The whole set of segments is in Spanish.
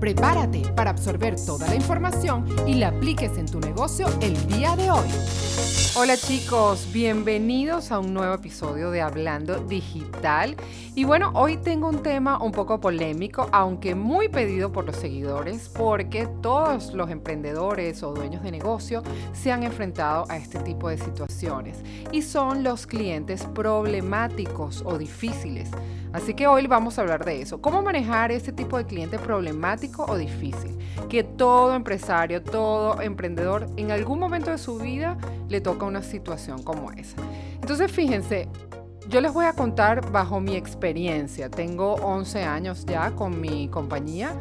Prepárate para absorber toda la información y la apliques en tu negocio el día de hoy. Hola chicos, bienvenidos a un nuevo episodio de Hablando Digital. Y bueno, hoy tengo un tema un poco polémico, aunque muy pedido por los seguidores, porque todos los emprendedores o dueños de negocio se han enfrentado a este tipo de situaciones y son los clientes problemáticos o difíciles. Así que hoy vamos a hablar de eso. ¿Cómo manejar este tipo de cliente problemático o difícil? Que todo empresario, todo emprendedor en algún momento de su vida le toca una situación como esa. Entonces, fíjense, yo les voy a contar bajo mi experiencia. Tengo 11 años ya con mi compañía.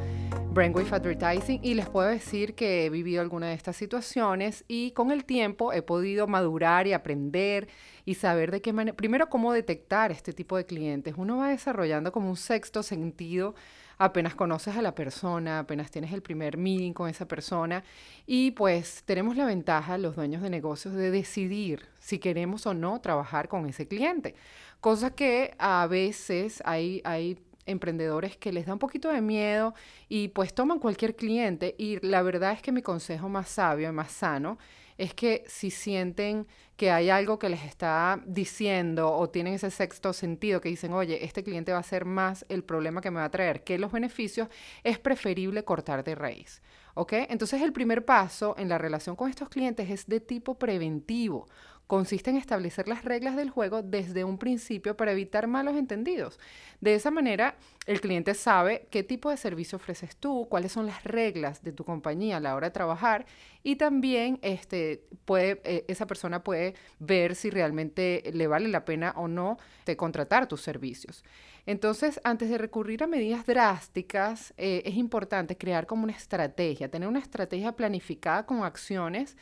Brainwave Advertising y les puedo decir que he vivido alguna de estas situaciones y con el tiempo he podido madurar y aprender y saber de qué manera, primero cómo detectar este tipo de clientes. Uno va desarrollando como un sexto sentido apenas conoces a la persona, apenas tienes el primer meeting con esa persona y pues tenemos la ventaja, los dueños de negocios, de decidir si queremos o no trabajar con ese cliente. Cosa que a veces hay, hay emprendedores que les da un poquito de miedo y pues toman cualquier cliente y la verdad es que mi consejo más sabio y más sano es que si sienten que hay algo que les está diciendo o tienen ese sexto sentido que dicen, oye, este cliente va a ser más el problema que me va a traer que los beneficios, es preferible cortar de raíz. ¿Ok? Entonces el primer paso en la relación con estos clientes es de tipo preventivo consiste en establecer las reglas del juego desde un principio para evitar malos entendidos. De esa manera, el cliente sabe qué tipo de servicio ofreces tú, cuáles son las reglas de tu compañía a la hora de trabajar y también este, puede, eh, esa persona puede ver si realmente le vale la pena o no contratar tus servicios. Entonces, antes de recurrir a medidas drásticas, eh, es importante crear como una estrategia, tener una estrategia planificada con acciones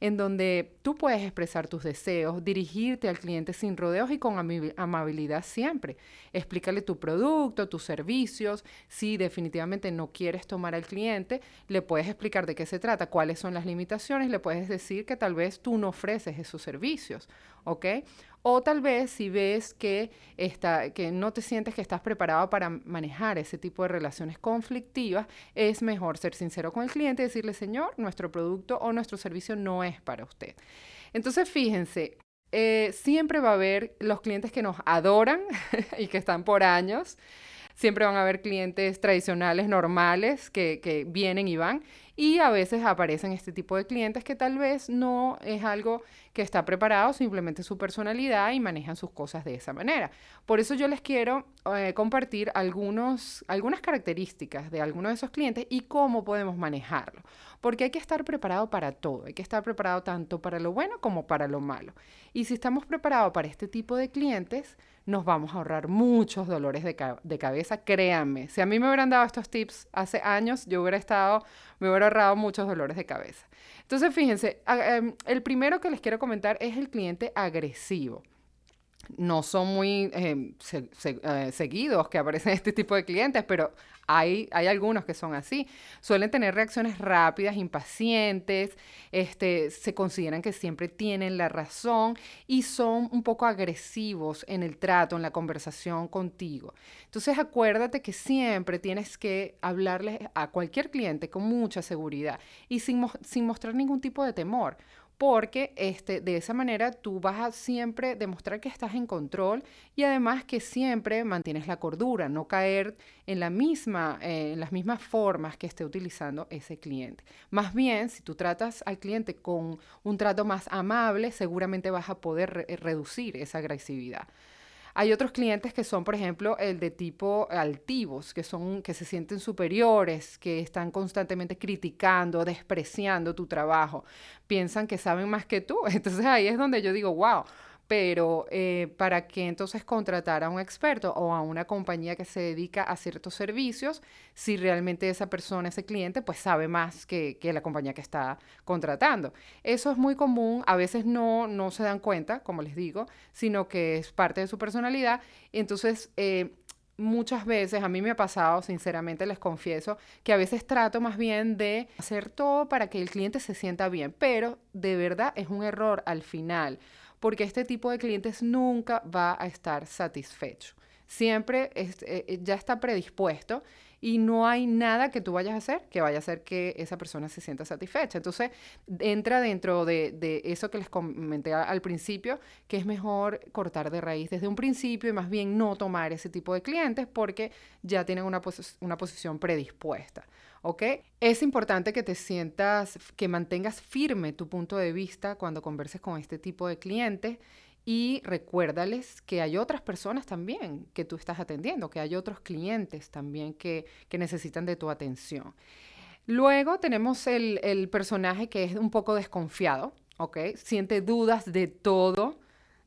en donde tú puedes expresar tus deseos, dirigirte al cliente sin rodeos y con amabilidad siempre. Explícale tu producto, tus servicios. Si definitivamente no quieres tomar al cliente, le puedes explicar de qué se trata, cuáles son las limitaciones, le puedes decir que tal vez tú no ofreces esos servicios, ¿ok? O tal vez si ves que, está, que no te sientes que estás preparado para manejar ese tipo de relaciones conflictivas, es mejor ser sincero con el cliente y decirle, señor, nuestro producto o nuestro servicio no es para usted. Entonces, fíjense, eh, siempre va a haber los clientes que nos adoran y que están por años. Siempre van a haber clientes tradicionales, normales, que, que vienen y van. Y a veces aparecen este tipo de clientes que tal vez no es algo que está preparado, simplemente su personalidad y manejan sus cosas de esa manera. Por eso yo les quiero eh, compartir algunos, algunas características de algunos de esos clientes y cómo podemos manejarlo. Porque hay que estar preparado para todo, hay que estar preparado tanto para lo bueno como para lo malo. Y si estamos preparados para este tipo de clientes, nos vamos a ahorrar muchos dolores de, de, cabeza, créanme. Si a mí me hubieran dado estos tips hace años, yo hubiera estado, me hubiera ahorrado muchos dolores de cabeza. Entonces, fíjense, em, el primero que les quiero comentar es el cliente agresivo no son muy em, eh, seguidos que aparecen este tipo de clientes, pero hay, algunos que son así. Suelen tener reacciones rápidas, impacientes, este, se consideran que siempre tienen la razón y son un poco agresivos en el trato, en la conversación contigo. Entonces acuérdate que siempre tienes que hablarles a cualquier cliente con mucha seguridad y sin mostrar ningún tipo de temor porque este, de esa manera tú vas a siempre demostrar que estás en control y además que siempre mantienes la cordura, no caer eh, en las mismas formas que esté utilizando ese cliente. Más bien, si tú tratas al cliente con un trato más amable, seguramente vas a poder reducir esa agresividad. Hay otros clientes que son, por ejemplo, el de tipo altivos, que son que se sienten superiores, que están constantemente criticando, despreciando tu trabajo, piensan que saben más que tú. Entonces ahí es donde yo digo, wow, pero eh, ¿para qué entonces contratar a un experto o a una compañía que se dedica a ciertos servicios si realmente esa persona, ese cliente, pues sabe más que, la compañía que está contratando? Eso es muy común, a veces no, no se dan cuenta, como les digo, sino que es parte de su personalidad. Entonces, eh, muchas veces, a mí me ha pasado, sinceramente les confieso, que a veces trato más bien de hacer todo para que el cliente se sienta bien, pero de verdad es un error al final, porque este tipo de clientes nunca va a estar satisfecho. Siempre eh, eh, ya está predispuesto y no hay nada que tú vayas a hacer que vaya a hacer que esa persona se sienta satisfecha. Entonces, entra dentro de, eso que les comenté al principio, que es mejor cortar de raíz desde un principio y más bien no tomar ese tipo de clientes porque ya tienen una, una posición predispuesta. ¿Ok? Es importante que te sientas, que mantengas firme tu punto de vista cuando converses con este tipo de clientes y recuérdales que hay otras personas también que tú estás atendiendo, que hay otros clientes también que, necesitan de tu atención. Luego tenemos el, personaje que es un poco desconfiado, ¿ok? Siente dudas de todo,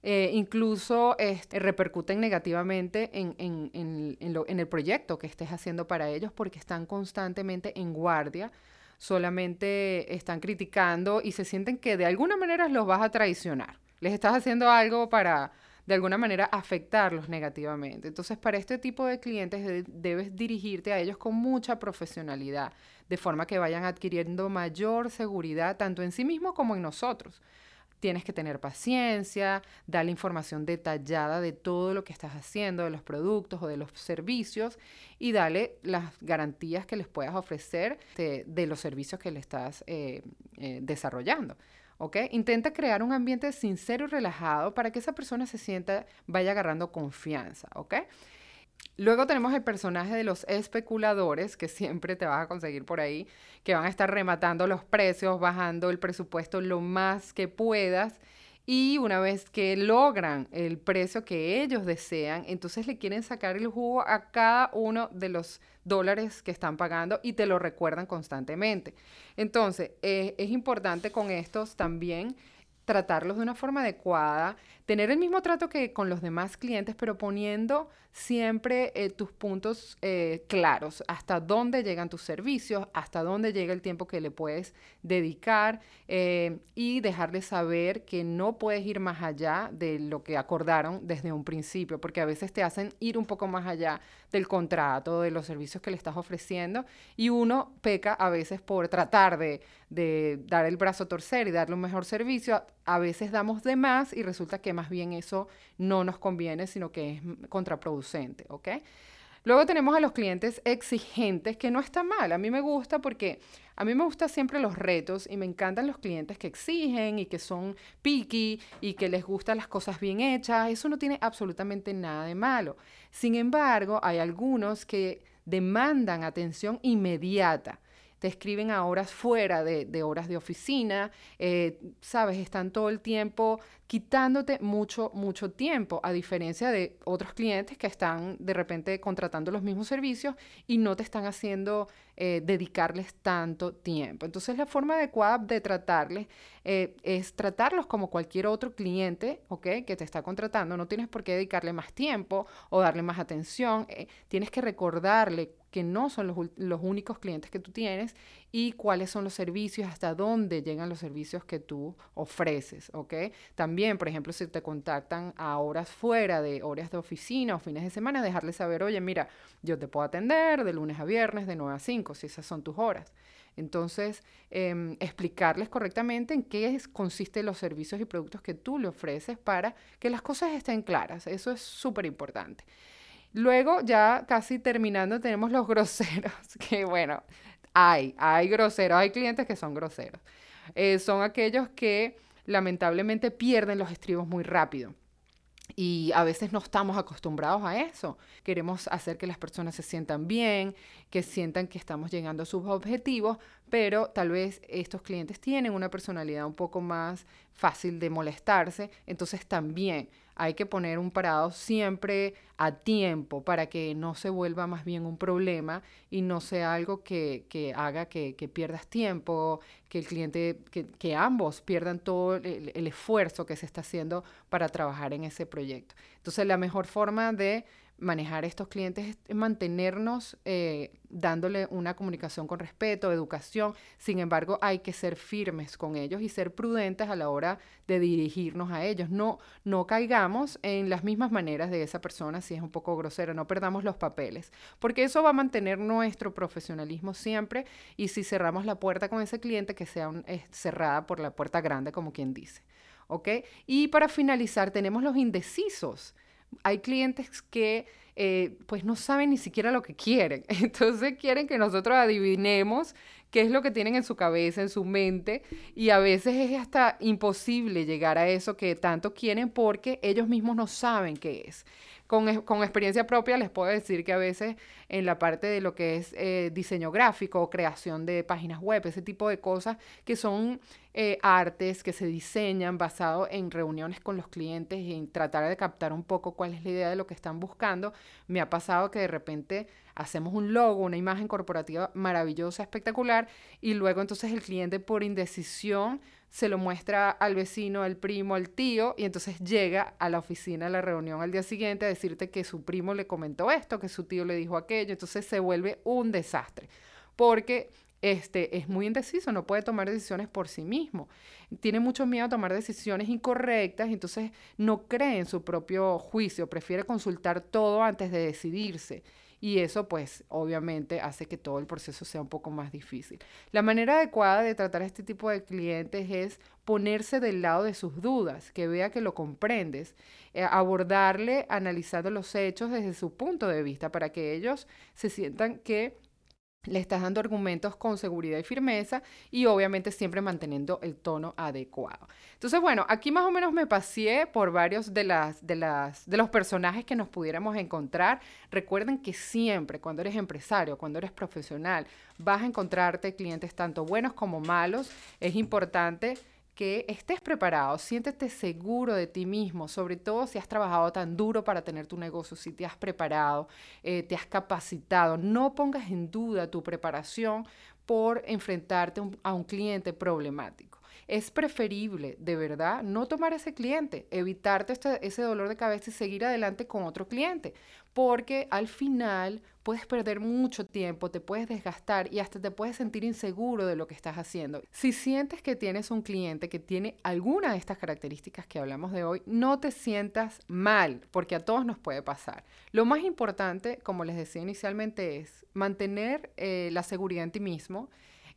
eh, incluso este, repercuten negativamente en, en, el proyecto que estés haciendo para ellos porque están constantemente en guardia, solamente están criticando y se sienten que de alguna manera los vas a traicionar les estás haciendo algo para de alguna manera afectarlos negativamente. Entonces, para este tipo de clientes debes dirigirte a ellos con mucha profesionalidad, de forma que vayan adquiriendo mayor seguridad tanto en sí mismo como en nosotros. Tienes que tener paciencia, darle información detallada de todo lo que estás haciendo, de los productos o de los servicios y darle las garantías que les puedas ofrecer de, los servicios que le estás eh, eh, desarrollando. ¿ok? Intenta crear un ambiente sincero y relajado para que esa persona se sienta, vaya agarrando confianza, ¿ok? Luego tenemos el personaje de los especuladores, que siempre te vas a conseguir por ahí, que van a estar rematando los precios, bajando el presupuesto lo más que puedas y una vez que logran el precio que ellos desean, entonces le quieren sacar el jugo a cada uno de los dólares que están pagando y te lo recuerdan constantemente. Entonces, eh, es importante con estos también tratarlos de una forma adecuada, tener el mismo trato que con los demás clientes, pero poniendo siempre eh, tus puntos eh, claros, hasta dónde llegan tus servicios, hasta dónde llega el tiempo que le puedes dedicar eh, y dejarles saber que no puedes ir más allá de lo que acordaron desde un principio, porque a veces te hacen ir un poco más allá del contrato, de los servicios que le estás ofreciendo y uno peca a veces por tratar de, de dar el brazo a torcer y darle un mejor servicio. A veces damos de más y resulta que más bien eso no nos conviene, sino que es contraproducente, ¿ok? Luego tenemos a los clientes exigentes, que no está mal. A mí me gusta porque a mí me gustan siempre los retos y me encantan los clientes que exigen y que son picky y que les gustan las cosas bien hechas. Eso no tiene absolutamente nada de malo. Sin embargo, hay algunos que demandan atención inmediata te escriben a horas fuera de, horas de oficina, eh, sabes, están todo el tiempo quitándote mucho, mucho tiempo, a diferencia de otros clientes que están de repente contratando los mismos servicios y no te están haciendo eh, dedicarles tanto tiempo. Entonces la forma adecuada de tratarles eh, es tratarlos como cualquier otro cliente, ¿ok? Que te está contratando. No tienes por qué dedicarle más tiempo o darle más atención. tienes que recordarle que no son los, los, únicos clientes que tú tienes y cuáles son los servicios, hasta dónde llegan los servicios que tú ofreces, ¿ok? También, por ejemplo, si te contactan a horas fuera de horas de oficina o fines de semana, dejarles saber, oye, mira, yo te puedo atender de lunes a viernes, de 9 a 5, si esas son tus horas. Entonces, em, explicarles correctamente en qué consisten los servicios y productos que tú le ofreces para que las cosas estén claras. Eso es súper importante. Luego, ya casi terminando, tenemos los groseros, que bueno, hay, hay groseros, hay clientes que son groseros. Eh, son aquellos que lamentablemente pierden los estribos muy rápido. Y a veces no estamos acostumbrados a eso. Queremos hacer que las personas se sientan bien, que sientan que estamos llegando a sus objetivos, pero tal vez estos clientes tienen una personalidad un poco más fácil de molestarse, entonces también hay que poner un parado siempre a tiempo para que no se vuelva más bien un problema y no sea algo que, haga que, pierdas tiempo, que el cliente, que, ambos pierdan todo el, esfuerzo que se está haciendo para trabajar en ese proyecto. Entonces la mejor forma de manejar estos clientes es mantenernos eh, dándole una comunicación con respeto, educación. Sin embargo, hay que ser firmes con ellos y ser prudentes a la hora de dirigirnos a ellos. No, no caigamos en las mismas maneras de esa persona si es un poco grosera, no perdamos los papeles, porque eso va a mantener nuestro profesionalismo siempre y si cerramos la puerta con ese cliente, que sea cerrada por la puerta grande, como quien dice. ¿Ok? Y para finalizar, tenemos los indecisos hay clientes que eh, pues no saben ni siquiera lo que quieren. Entonces quieren que nosotros adivinemos qué es lo que tienen en su cabeza, en su mente, y a veces es hasta imposible llegar a eso que tanto quieren porque ellos mismos no saben qué es. Con, experiencia propia les puedo decir que a veces en la parte de lo que es eh, diseño gráfico o creación de páginas web, ese tipo de cosas que son eh, artes que se diseñan basado en reuniones con los clientes y en tratar de captar un poco cuál es la idea de lo que están buscando, me ha pasado que de repente hacemos un logo, una imagen corporativa maravillosa, espectacular, y luego entonces el cliente por indecisión se lo muestra al vecino, al primo, al tío, y entonces llega a la oficina, a la reunión al día siguiente a decirte que su primo le comentó esto, que su tío le dijo aquello, entonces se vuelve un desastre, porque este, es muy indeciso, no puede tomar decisiones por sí mismo. Tiene mucho miedo a tomar decisiones incorrectas, entonces no cree en su propio juicio, prefiere consultar todo antes de decidirse y eso pues obviamente hace que todo el proceso sea un poco más difícil. La manera adecuada de tratar a este tipo de clientes es ponerse del lado de sus dudas, que vea que lo comprendes, eh, abordarle analizando los hechos desde su punto de vista para que ellos se sientan que le estás dando argumentos con seguridad y firmeza y obviamente siempre manteniendo el tono adecuado. Entonces, bueno, aquí más o menos me pasé por varios de, las, de, las, de los personajes que nos pudiéramos encontrar. Recuerden que siempre, cuando eres empresario, cuando eres profesional, vas a encontrarte clientes tanto buenos como malos. Es importante que estés preparado, siéntete seguro de ti mismo, sobre todo si has trabajado tan duro para tener tu negocio, si te has preparado, eh, te has capacitado. No pongas en duda tu preparación por enfrentarte a un cliente problemático. Es preferible, de verdad, no tomar ese cliente, evitarte este, ese dolor de cabeza y seguir adelante con otro cliente, porque al final puedes perder mucho tiempo, te puedes desgastar y hasta te puedes sentir inseguro de lo que estás haciendo. Si sientes que tienes un cliente que tiene alguna de estas características que hablamos de hoy, no te sientas mal, porque a todos nos puede pasar. Lo más importante, como les decía inicialmente, es mantener eh, la seguridad en ti mismo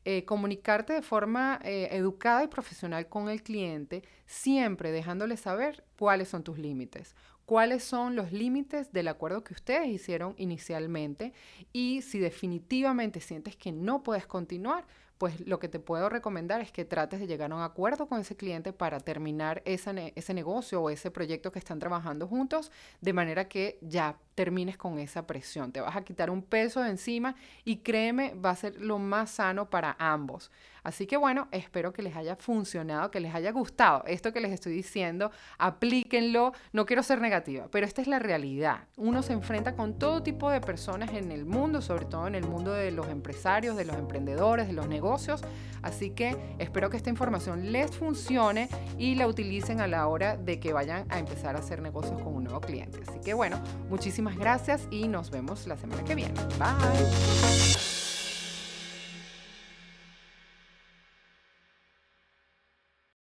eh, comunicarte de forma eh, educada y profesional con el cliente, siempre dejándole saber cuáles son tus límites, cuáles son los límites del acuerdo que ustedes hicieron inicialmente y si definitivamente sientes que no puedes continuar, pues lo que te puedo recomendar es que trates de llegar a un acuerdo con ese cliente para terminar ese negocio o ese proyecto que están trabajando juntos, de manera que ya termines con esa presión. Te vas a quitar un peso de encima y créeme, va a ser lo más sano para ambos. Así que bueno, espero que les haya funcionado, que les haya gustado esto que les estoy diciendo. Aplíquenlo. No quiero ser negativa, pero esta es la realidad. Uno se enfrenta con todo tipo de personas en el mundo, sobre todo en el mundo de los empresarios, de los emprendedores, de los negocios. Así que espero que esta información les funcione y la utilicen a la hora de que vayan a empezar a hacer negocios con un nuevo cliente. Así que bueno, muchísimas gracias y nos vemos la semana que viene. Bye.